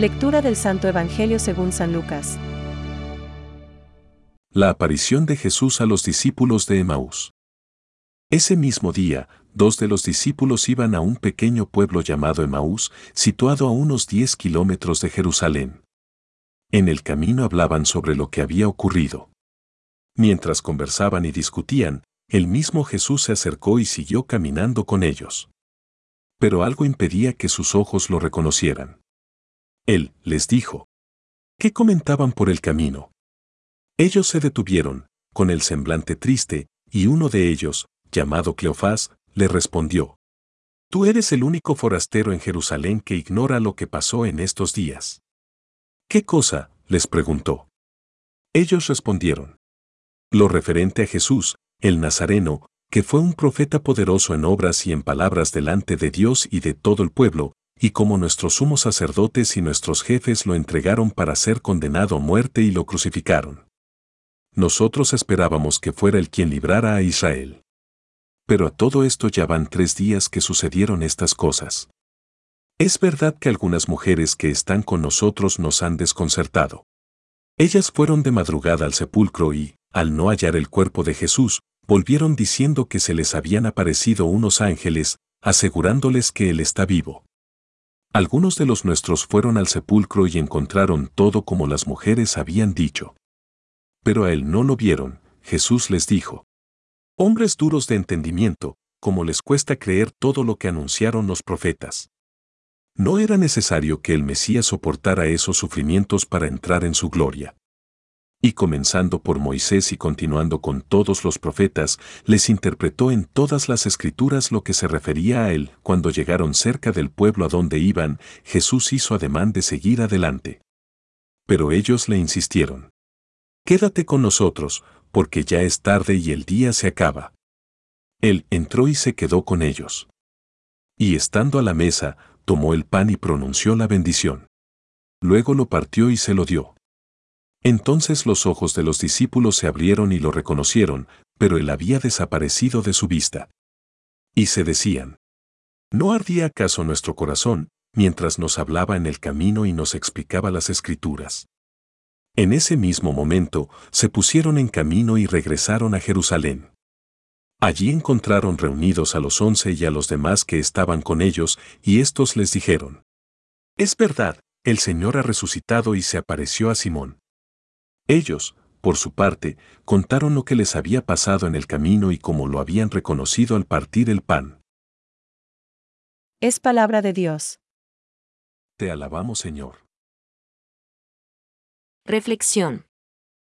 Lectura del Santo Evangelio según San Lucas. La aparición de Jesús a los discípulos de Emaús. Ese mismo día, dos de los discípulos iban a un pequeño pueblo llamado Emaús, situado a unos 10 kilómetros de Jerusalén. En el camino hablaban sobre lo que había ocurrido. Mientras conversaban y discutían, el mismo Jesús se acercó y siguió caminando con ellos. Pero algo impedía que sus ojos lo reconocieran. Él les dijo, ¿qué comentaban por el camino? Ellos se detuvieron, con el semblante triste, y uno de ellos, llamado Cleofás, le respondió, Tú eres el único forastero en Jerusalén que ignora lo que pasó en estos días. ¿Qué cosa? les preguntó. Ellos respondieron. Lo referente a Jesús, el Nazareno, que fue un profeta poderoso en obras y en palabras delante de Dios y de todo el pueblo, y como nuestros sumos sacerdotes y nuestros jefes lo entregaron para ser condenado a muerte y lo crucificaron. Nosotros esperábamos que fuera el quien librara a Israel. Pero a todo esto ya van tres días que sucedieron estas cosas. Es verdad que algunas mujeres que están con nosotros nos han desconcertado. Ellas fueron de madrugada al sepulcro y, al no hallar el cuerpo de Jesús, volvieron diciendo que se les habían aparecido unos ángeles, asegurándoles que Él está vivo. Algunos de los nuestros fueron al sepulcro y encontraron todo como las mujeres habían dicho. Pero a Él no lo vieron, Jesús les dijo, Hombres duros de entendimiento, como les cuesta creer todo lo que anunciaron los profetas. No era necesario que el Mesías soportara esos sufrimientos para entrar en su gloria. Y comenzando por Moisés y continuando con todos los profetas, les interpretó en todas las escrituras lo que se refería a él. Cuando llegaron cerca del pueblo a donde iban, Jesús hizo ademán de seguir adelante. Pero ellos le insistieron. Quédate con nosotros, porque ya es tarde y el día se acaba. Él entró y se quedó con ellos. Y estando a la mesa, tomó el pan y pronunció la bendición. Luego lo partió y se lo dio. Entonces los ojos de los discípulos se abrieron y lo reconocieron, pero él había desaparecido de su vista. Y se decían, ¿no ardía acaso nuestro corazón mientras nos hablaba en el camino y nos explicaba las escrituras? En ese mismo momento, se pusieron en camino y regresaron a Jerusalén. Allí encontraron reunidos a los once y a los demás que estaban con ellos, y éstos les dijeron, Es verdad, el Señor ha resucitado y se apareció a Simón. Ellos, por su parte, contaron lo que les había pasado en el camino y cómo lo habían reconocido al partir el pan. Es palabra de Dios. Te alabamos, Señor. Reflexión.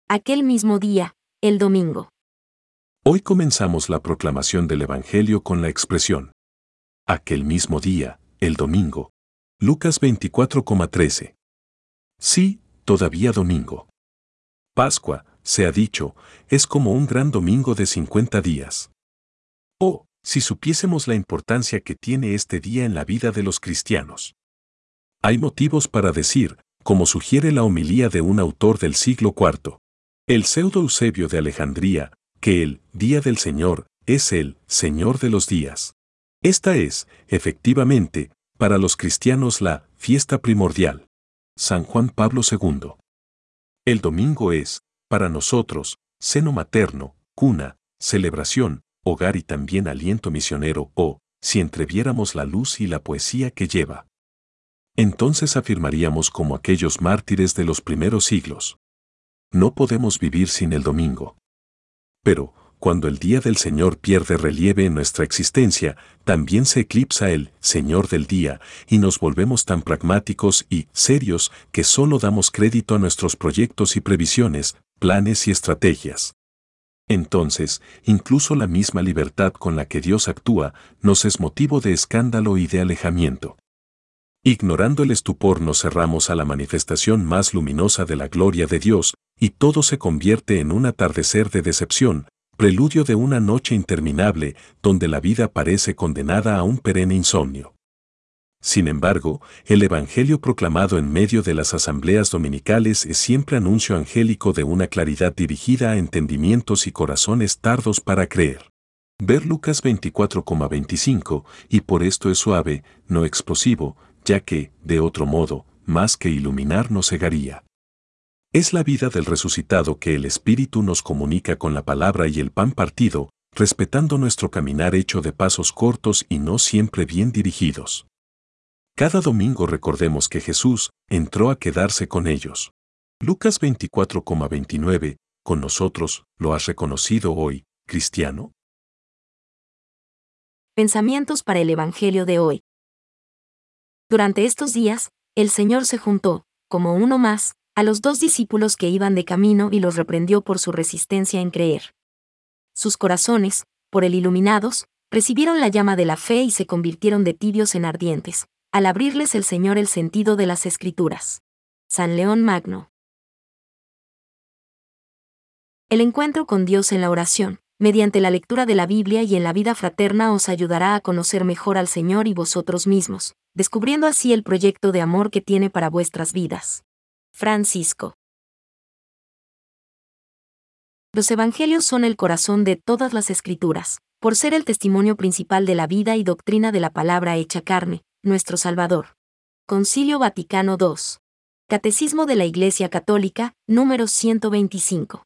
Aquel mismo día, el domingo. Hoy comenzamos la proclamación del Evangelio con la expresión. Aquel mismo día, el domingo. Lucas 24,13. Sí, todavía domingo. Pascua, se ha dicho, es como un gran domingo de 50 días. Oh, si supiésemos la importancia que tiene este día en la vida de los cristianos. Hay motivos para decir, como sugiere la homilía de un autor del siglo IV. El pseudo Eusebio de Alejandría, que el Día del Señor es el Señor de los días. Esta es, efectivamente, para los cristianos la fiesta primordial. San Juan Pablo II. El domingo es, para nosotros, seno materno, cuna, celebración, hogar y también aliento misionero o, si entreviéramos la luz y la poesía que lleva entonces afirmaríamos como aquellos mártires de los primeros siglos. No podemos vivir sin el domingo. Pero, cuando el día del Señor pierde relieve en nuestra existencia, también se eclipsa el Señor del día y nos volvemos tan pragmáticos y serios que solo damos crédito a nuestros proyectos y previsiones, planes y estrategias. Entonces, incluso la misma libertad con la que Dios actúa nos es motivo de escándalo y de alejamiento. Ignorando el estupor nos cerramos a la manifestación más luminosa de la gloria de Dios, y todo se convierte en un atardecer de decepción, preludio de una noche interminable, donde la vida parece condenada a un perenne insomnio. Sin embargo, el Evangelio proclamado en medio de las asambleas dominicales es siempre anuncio angélico de una claridad dirigida a entendimientos y corazones tardos para creer. Ver Lucas 24,25, y por esto es suave, no explosivo, ya que, de otro modo, más que iluminar nos cegaría. Es la vida del resucitado que el Espíritu nos comunica con la palabra y el pan partido, respetando nuestro caminar hecho de pasos cortos y no siempre bien dirigidos. Cada domingo recordemos que Jesús entró a quedarse con ellos. Lucas 24,29, con nosotros, ¿lo has reconocido hoy, cristiano? Pensamientos para el Evangelio de hoy. Durante estos días, el Señor se juntó, como uno más, a los dos discípulos que iban de camino y los reprendió por su resistencia en creer. Sus corazones, por el iluminados, recibieron la llama de la fe y se convirtieron de tibios en ardientes, al abrirles el Señor el sentido de las Escrituras. San León Magno. El encuentro con Dios en la oración, mediante la lectura de la Biblia y en la vida fraterna os ayudará a conocer mejor al Señor y vosotros mismos, descubriendo así el proyecto de amor que tiene para vuestras vidas. Francisco. Los Evangelios son el corazón de todas las escrituras, por ser el testimonio principal de la vida y doctrina de la palabra hecha carne, nuestro Salvador. Concilio Vaticano II. Catecismo de la Iglesia Católica, número 125.